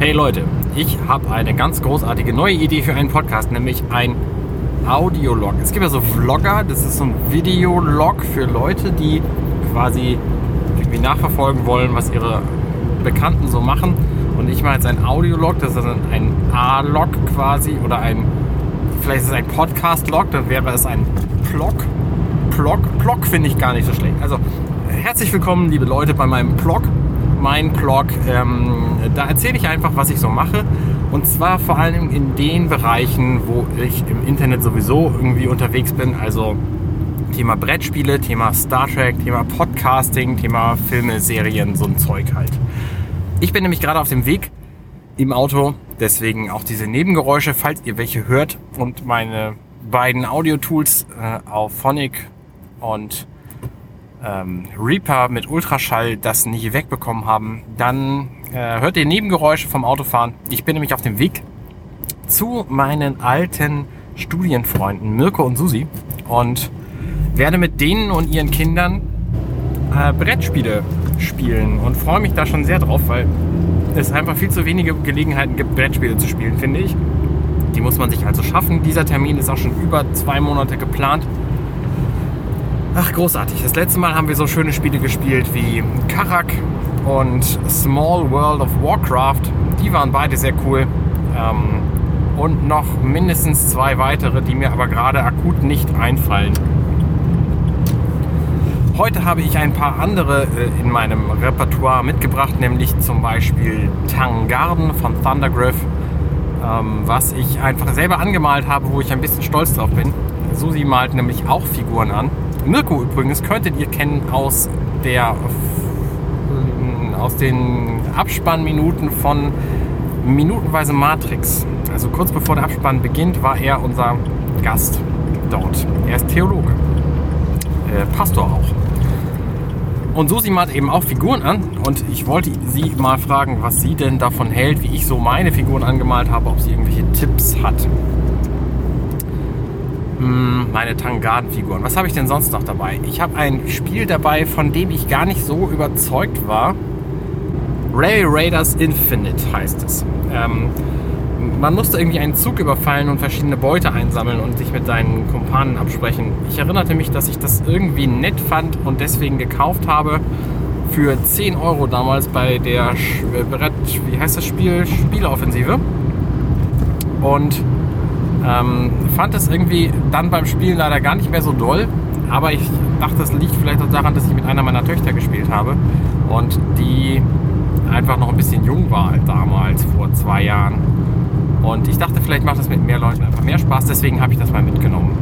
Hey Leute, ich habe eine ganz großartige neue Idee für einen Podcast, nämlich ein Audiolog. Es gibt ja so Vlogger, das ist so ein Videolog für Leute, die quasi irgendwie nachverfolgen wollen, was ihre Bekannten so machen. Und ich mache jetzt ein Audiolog, das ist ein A-Log quasi oder ein, vielleicht ist es ein Podcast-Log, dann wäre es ein Plog. Plog, Plog finde ich gar nicht so schlecht. Also herzlich willkommen, liebe Leute, bei meinem Plog. Mein Blog, ähm, da erzähle ich einfach, was ich so mache. Und zwar vor allem in den Bereichen, wo ich im Internet sowieso irgendwie unterwegs bin. Also Thema Brettspiele, Thema Star Trek, Thema Podcasting, Thema Filme, Serien, so ein Zeug halt. Ich bin nämlich gerade auf dem Weg im Auto, deswegen auch diese Nebengeräusche, falls ihr welche hört und meine beiden Audio-Tools äh, auf Phonic und ähm, Reaper mit Ultraschall das nicht wegbekommen haben, dann äh, hört ihr Nebengeräusche vom Autofahren. Ich bin nämlich auf dem Weg zu meinen alten Studienfreunden Mirko und Susi und werde mit denen und ihren Kindern äh, Brettspiele spielen und freue mich da schon sehr drauf, weil es einfach viel zu wenige Gelegenheiten gibt, Brettspiele zu spielen, finde ich. Die muss man sich also schaffen. Dieser Termin ist auch schon über zwei Monate geplant. Ach, großartig. Das letzte Mal haben wir so schöne Spiele gespielt wie Karak und Small World of Warcraft. Die waren beide sehr cool. Ähm, und noch mindestens zwei weitere, die mir aber gerade akut nicht einfallen. Heute habe ich ein paar andere äh, in meinem Repertoire mitgebracht, nämlich zum Beispiel Tangarden von Thundergriff, ähm, was ich einfach selber angemalt habe, wo ich ein bisschen stolz drauf bin. Susi malt nämlich auch Figuren an. Mirko übrigens könntet ihr kennen aus der aus den Abspannminuten von Minutenweise Matrix. Also kurz bevor der Abspann beginnt, war er unser Gast dort. Er ist Theologe, äh, Pastor auch. Und Susi malt eben auch Figuren an und ich wollte sie mal fragen, was sie denn davon hält, wie ich so meine Figuren angemalt habe, ob sie irgendwelche Tipps hat. Hm, meine Tangarden-Figuren. Was habe ich denn sonst noch dabei? Ich habe ein Spiel dabei, von dem ich gar nicht so überzeugt war. Ray Raiders Infinite heißt es. Ähm, man musste irgendwie einen Zug überfallen und verschiedene Beute einsammeln und sich mit seinen Kumpanen absprechen. Ich erinnerte mich, dass ich das irgendwie nett fand und deswegen gekauft habe für 10 Euro damals bei der Brett, wie heißt das Spiel? Spieleoffensive. Und ähm, fand es irgendwie dann beim Spielen leider gar nicht mehr so doll. Aber ich dachte, das liegt vielleicht auch daran, dass ich mit einer meiner Töchter gespielt habe. Und die einfach noch ein bisschen jung war damals, vor zwei Jahren. Und ich dachte, vielleicht macht das mit mehr Leuten einfach mehr Spaß. Deswegen habe ich das mal mitgenommen.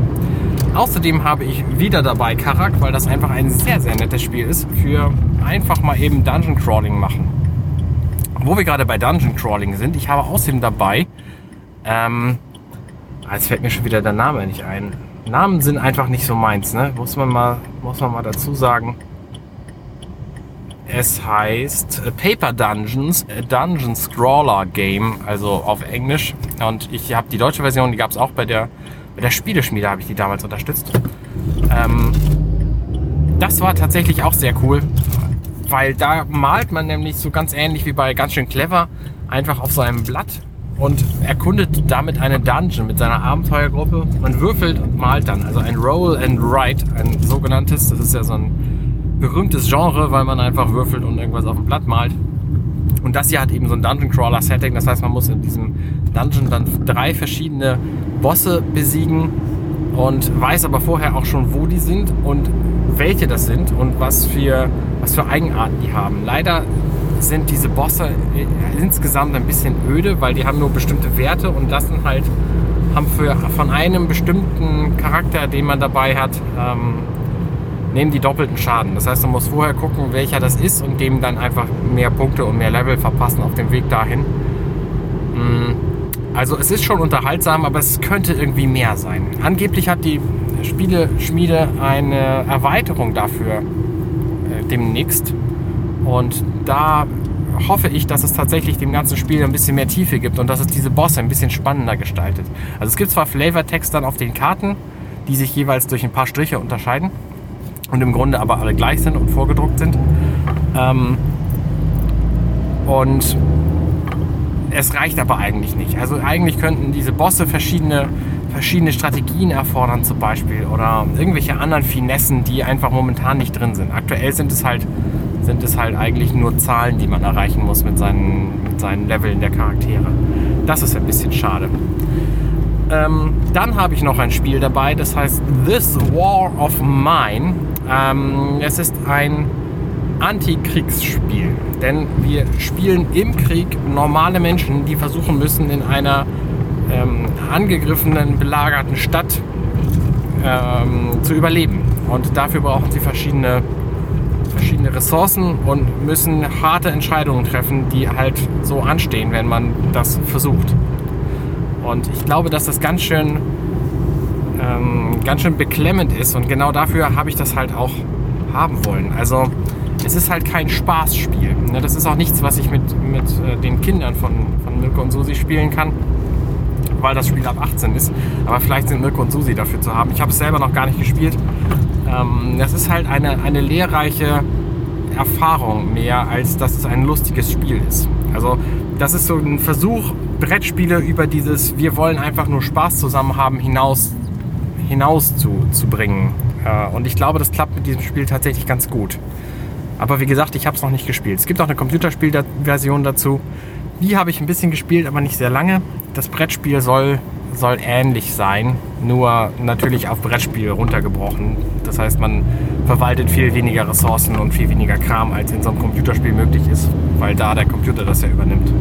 Außerdem habe ich wieder dabei Karak, weil das einfach ein sehr, sehr nettes Spiel ist für einfach mal eben Dungeon Crawling machen. Wo wir gerade bei Dungeon Crawling sind, ich habe außerdem dabei ähm, jetzt fällt mir schon wieder der Name nicht ein. Namen sind einfach nicht so meins, ne? Muss man mal, muss man mal dazu sagen. Es heißt Paper Dungeons, a Dungeon Scrawler Game, also auf Englisch. Und ich habe die deutsche Version, die gab es auch bei der, bei der Spieleschmiede, habe ich die damals unterstützt. Ähm, das war tatsächlich auch sehr cool, weil da malt man nämlich so ganz ähnlich wie bei ganz schön clever einfach auf so einem Blatt und erkundet damit eine Dungeon mit seiner Abenteuergruppe. Man würfelt und malt dann. Also ein Roll and Write, ein sogenanntes. Das ist ja so ein berühmtes Genre, weil man einfach würfelt und irgendwas auf dem Blatt malt. Und das hier hat eben so ein Dungeon Crawler Setting. Das heißt, man muss in diesem Dungeon dann drei verschiedene Bosse besiegen und weiß aber vorher auch schon, wo die sind und welche das sind und was für, was für Eigenarten die haben. Leider sind diese Bosse insgesamt ein bisschen öde, weil die haben nur bestimmte Werte und lassen halt, haben für, von einem bestimmten Charakter, den man dabei hat, ähm, nehmen die doppelten Schaden. Das heißt, man muss vorher gucken, welcher das ist und dem dann einfach mehr Punkte und mehr Level verpassen auf dem Weg dahin. Mm, also es ist schon unterhaltsam, aber es könnte irgendwie mehr sein. Angeblich hat die Spieleschmiede eine Erweiterung dafür äh, demnächst. Und da hoffe ich, dass es tatsächlich dem ganzen Spiel ein bisschen mehr Tiefe gibt und dass es diese Bosse ein bisschen spannender gestaltet. Also es gibt zwar Flavortext dann auf den Karten, die sich jeweils durch ein paar Striche unterscheiden und im Grunde aber alle gleich sind und vorgedruckt sind. Ähm, und es reicht aber eigentlich nicht. Also eigentlich könnten diese Bosse verschiedene, verschiedene Strategien erfordern zum Beispiel oder irgendwelche anderen Finessen, die einfach momentan nicht drin sind. Aktuell sind es halt, sind es halt eigentlich nur Zahlen, die man erreichen muss mit seinen, mit seinen Leveln der Charaktere. Das ist ein bisschen schade. Ähm, dann habe ich noch ein Spiel dabei, das heißt This War of Mine. Ähm, es ist ein Antikriegsspiel. Denn wir spielen im Krieg normale Menschen, die versuchen müssen, in einer ähm, angegriffenen, belagerten Stadt ähm, zu überleben. Und dafür brauchen sie verschiedene, verschiedene Ressourcen und müssen harte Entscheidungen treffen, die halt so anstehen, wenn man das versucht. Und ich glaube, dass das ganz schön, ähm, ganz schön beklemmend ist. Und genau dafür habe ich das halt auch haben wollen. Also es ist halt kein Spaßspiel. Ne? Das ist auch nichts, was ich mit, mit äh, den Kindern von, von Mirko und Susi spielen kann, weil das Spiel ab 18 ist. Aber vielleicht sind Mirko und Susi dafür zu haben. Ich habe es selber noch gar nicht gespielt. Ähm, das ist halt eine, eine lehrreiche Erfahrung mehr, als dass es ein lustiges Spiel ist. Also das ist so ein Versuch, Brettspiele über dieses Wir wollen einfach nur Spaß zusammen haben hinaus, hinaus zu, zu bringen. Äh, und ich glaube, das klappt mit diesem Spiel tatsächlich ganz gut. Aber wie gesagt, ich habe es noch nicht gespielt. Es gibt auch eine Computerspielversion dazu. Die habe ich ein bisschen gespielt, aber nicht sehr lange. Das Brettspiel soll, soll ähnlich sein, nur natürlich auf Brettspiel runtergebrochen. Das heißt, man verwaltet viel weniger Ressourcen und viel weniger Kram, als in so einem Computerspiel möglich ist, weil da der Computer das ja übernimmt.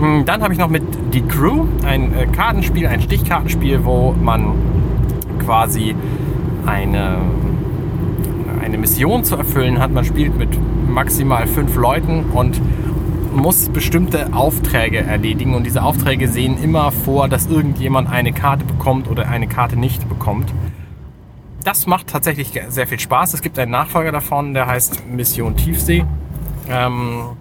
Hm, dann habe ich noch mit Die Crew ein äh, Kartenspiel, ein Stichkartenspiel, wo man quasi eine eine Mission zu erfüllen hat. Man spielt mit maximal fünf Leuten und muss bestimmte Aufträge erledigen. Und diese Aufträge sehen immer vor, dass irgendjemand eine Karte bekommt oder eine Karte nicht bekommt. Das macht tatsächlich sehr viel Spaß. Es gibt einen Nachfolger davon, der heißt Mission Tiefsee. Ähm,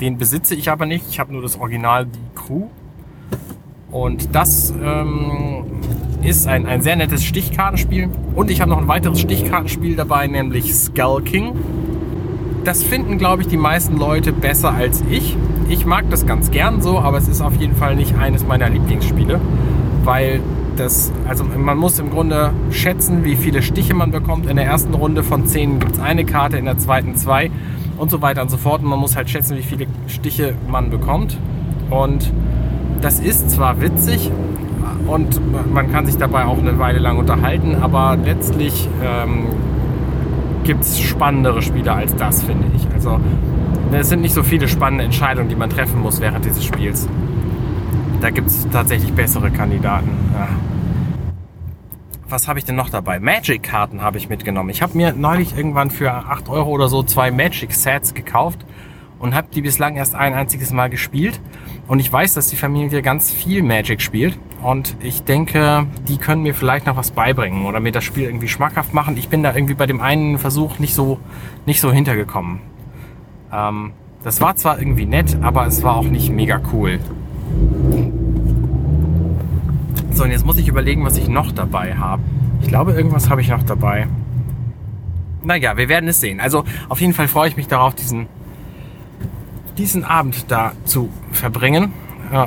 den besitze ich aber nicht. Ich habe nur das Original, die Crew. Und das ähm, ist ein, ein sehr nettes Stichkartenspiel. Und ich habe noch ein weiteres Stichkartenspiel dabei, nämlich Skull King. Das finden, glaube ich, die meisten Leute besser als ich. Ich mag das ganz gern so, aber es ist auf jeden Fall nicht eines meiner Lieblingsspiele, weil das, also man muss im Grunde schätzen, wie viele Stiche man bekommt. In der ersten Runde von 10 gibt es eine Karte, in der zweiten zwei und so weiter und so fort. Und man muss halt schätzen, wie viele Stiche man bekommt. Und das ist zwar witzig, und man kann sich dabei auch eine Weile lang unterhalten, aber letztlich ähm, gibt es spannendere Spiele als das, finde ich. Also es sind nicht so viele spannende Entscheidungen, die man treffen muss während dieses Spiels. Da gibt es tatsächlich bessere Kandidaten. Ja. Was habe ich denn noch dabei? Magic-Karten habe ich mitgenommen. Ich habe mir neulich irgendwann für 8 Euro oder so zwei Magic-Sets gekauft und habe die bislang erst ein einziges Mal gespielt. Und ich weiß, dass die Familie ganz viel Magic spielt. Und ich denke, die können mir vielleicht noch was beibringen oder mir das Spiel irgendwie schmackhaft machen. Ich bin da irgendwie bei dem einen Versuch nicht so, nicht so hintergekommen. Ähm, das war zwar irgendwie nett, aber es war auch nicht mega cool. So, und jetzt muss ich überlegen, was ich noch dabei habe. Ich glaube, irgendwas habe ich noch dabei. Naja, wir werden es sehen. Also auf jeden Fall freue ich mich darauf, diesen, diesen Abend da zu verbringen.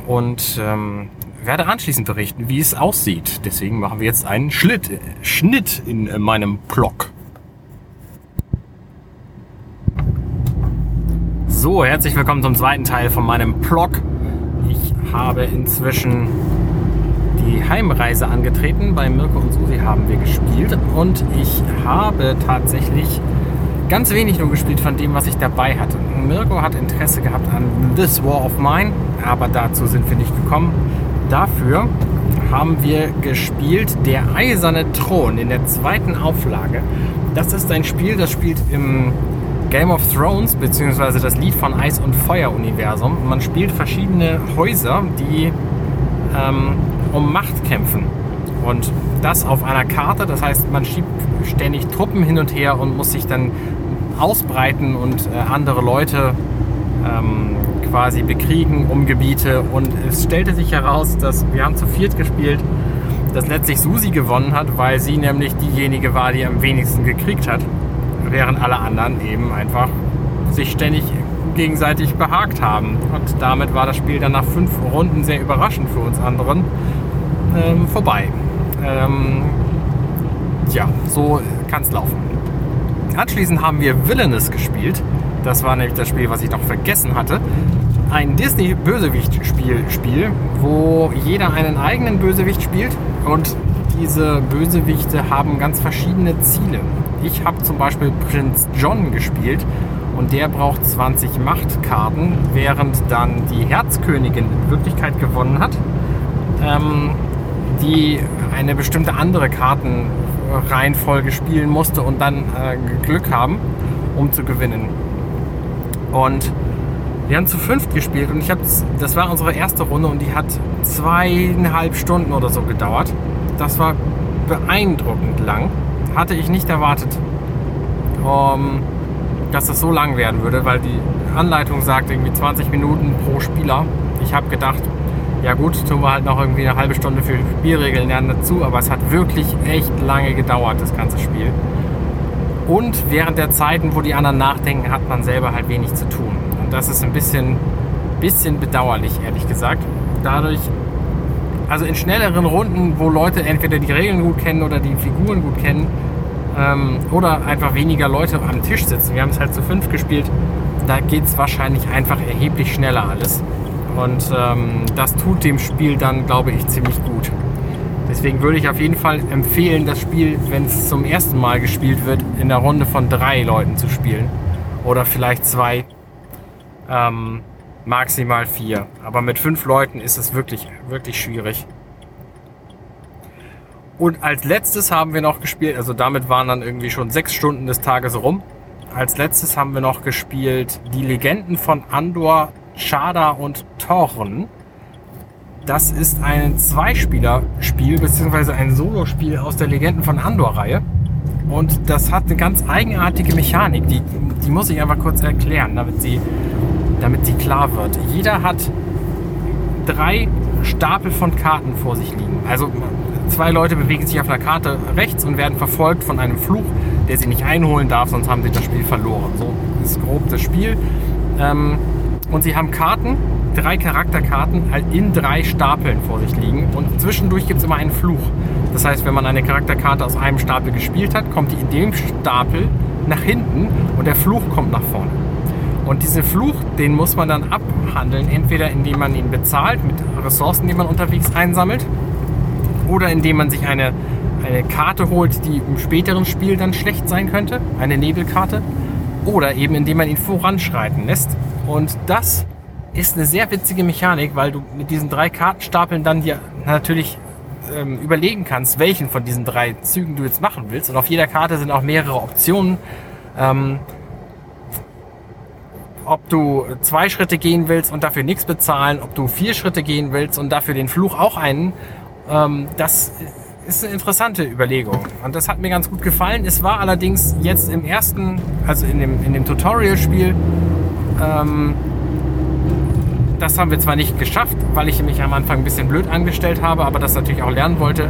Und ähm, werde anschließend berichten, wie es aussieht. Deswegen machen wir jetzt einen Schlitt, Schnitt in äh, meinem Blog. So, herzlich willkommen zum zweiten Teil von meinem Blog. Ich habe inzwischen die Heimreise angetreten. Bei Mirko und Susi haben wir gespielt und ich habe tatsächlich ganz wenig nur gespielt von dem, was ich dabei hatte. Mirko hat Interesse gehabt an This War of Mine, aber dazu sind wir nicht gekommen. Dafür haben wir gespielt Der Eiserne Thron in der zweiten Auflage. Das ist ein Spiel, das spielt im Game of Thrones, beziehungsweise das Lied von Eis und Feuer Universum. Man spielt verschiedene Häuser, die ähm, um Macht kämpfen. Und das auf einer Karte, das heißt, man schiebt ständig Truppen hin und her und muss sich dann ausbreiten und äh, andere Leute ähm, quasi bekriegen um Gebiete. Und es stellte sich heraus, dass wir haben zu viert gespielt, dass letztlich Susi gewonnen hat, weil sie nämlich diejenige war, die am wenigsten gekriegt hat, während alle anderen eben einfach sich ständig gegenseitig behagt haben. Und damit war das Spiel dann nach fünf Runden sehr überraschend für uns anderen ähm, vorbei. Ähm, ja, so kann es laufen. Anschließend haben wir Villainous gespielt. Das war nämlich das Spiel, was ich noch vergessen hatte. Ein Disney-Bösewicht-Spiel, Spiel, wo jeder einen eigenen Bösewicht spielt und diese Bösewichte haben ganz verschiedene Ziele. Ich habe zum Beispiel Prinz John gespielt und der braucht 20 Machtkarten, während dann die Herzkönigin in Wirklichkeit gewonnen hat, ähm, die eine bestimmte andere Kartenreihenfolge spielen musste und dann äh, Glück haben, um zu gewinnen. Und wir haben zu fünft gespielt und ich habe das war unsere erste Runde und die hat zweieinhalb Stunden oder so gedauert. Das war beeindruckend lang. Hatte ich nicht erwartet, um, dass das so lang werden würde, weil die Anleitung sagt irgendwie 20 Minuten pro Spieler. Ich habe gedacht, ja gut, tun wir halt noch irgendwie eine halbe Stunde für Spielregeln lernen dazu, aber es hat wirklich echt lange gedauert, das ganze Spiel. Und während der Zeiten, wo die anderen nachdenken, hat man selber halt wenig zu tun. Und das ist ein bisschen, bisschen bedauerlich, ehrlich gesagt. Dadurch also in schnelleren Runden, wo Leute entweder die Regeln gut kennen oder die Figuren gut kennen, ähm, oder einfach weniger Leute am Tisch sitzen. Wir haben es halt zu fünf gespielt. Da geht es wahrscheinlich einfach erheblich schneller alles. Und ähm, das tut dem Spiel dann, glaube ich, ziemlich gut. Deswegen würde ich auf jeden Fall empfehlen, das Spiel, wenn es zum ersten Mal gespielt wird, in der Runde von drei Leuten zu spielen. Oder vielleicht zwei. Ähm, maximal vier. Aber mit fünf Leuten ist es wirklich, wirklich schwierig. Und als letztes haben wir noch gespielt, also damit waren dann irgendwie schon sechs Stunden des Tages rum. Als letztes haben wir noch gespielt die Legenden von Andor, Chada und Thorn. Das ist ein Zweispieler-Spiel, beziehungsweise ein Solospiel aus der Legenden von Andor-Reihe. Und das hat eine ganz eigenartige Mechanik, die, die muss ich einfach kurz erklären, damit sie damit sie klar wird. Jeder hat drei Stapel von Karten vor sich liegen. Also zwei Leute bewegen sich auf einer Karte rechts und werden verfolgt von einem Fluch, der sie nicht einholen darf, sonst haben sie das Spiel verloren. So ist grob das Spiel. Ähm, und sie haben Karten, drei Charakterkarten in drei Stapeln vor sich liegen und zwischendurch gibt es immer einen Fluch. Das heißt, wenn man eine Charakterkarte aus einem Stapel gespielt hat, kommt die in dem Stapel nach hinten und der Fluch kommt nach vorne. Und diesen Fluch, den muss man dann abhandeln, entweder indem man ihn bezahlt mit Ressourcen, die man unterwegs einsammelt, oder indem man sich eine, eine Karte holt, die im späteren Spiel dann schlecht sein könnte, eine Nebelkarte, oder eben indem man ihn voranschreiten lässt. Und das ist eine sehr witzige Mechanik, weil du mit diesen drei Kartenstapeln dann dir natürlich ähm, überlegen kannst, welchen von diesen drei Zügen du jetzt machen willst. Und auf jeder Karte sind auch mehrere Optionen. Ähm, ob du zwei Schritte gehen willst und dafür nichts bezahlen, ob du vier Schritte gehen willst und dafür den Fluch auch einen, ähm, das ist eine interessante Überlegung. Und das hat mir ganz gut gefallen. Es war allerdings jetzt im ersten, also in dem, in dem Tutorial-Spiel, ähm, das haben wir zwar nicht geschafft, weil ich mich am Anfang ein bisschen blöd angestellt habe, aber das natürlich auch lernen wollte.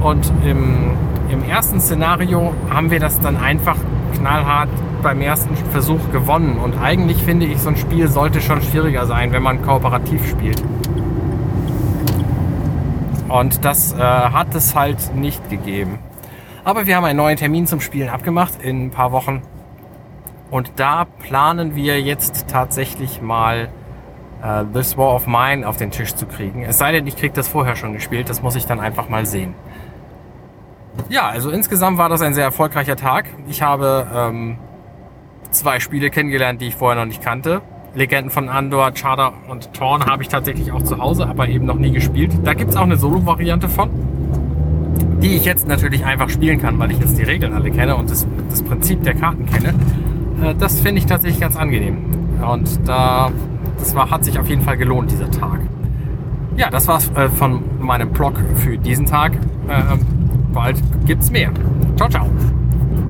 Und im, im ersten Szenario haben wir das dann einfach knallhart beim ersten Versuch gewonnen. Und eigentlich finde ich, so ein Spiel sollte schon schwieriger sein, wenn man kooperativ spielt. Und das äh, hat es halt nicht gegeben. Aber wir haben einen neuen Termin zum Spielen abgemacht in ein paar Wochen. Und da planen wir jetzt tatsächlich mal äh, This War of Mine auf den Tisch zu kriegen. Es sei denn, ich kriege das vorher schon gespielt. Das muss ich dann einfach mal sehen. Ja, also insgesamt war das ein sehr erfolgreicher Tag. Ich habe ähm, zwei Spiele kennengelernt, die ich vorher noch nicht kannte. Legenden von Andor, Charter und Torn habe ich tatsächlich auch zu Hause, aber eben noch nie gespielt. Da gibt es auch eine Solo-Variante von, die ich jetzt natürlich einfach spielen kann, weil ich jetzt die Regeln alle kenne und das, das Prinzip der Karten kenne. Äh, das finde ich tatsächlich ganz angenehm. Und da, das war, hat sich auf jeden Fall gelohnt, dieser Tag. Ja, das war's äh, von meinem Blog für diesen Tag. Äh, bald gibt's mehr. Ciao, ciao.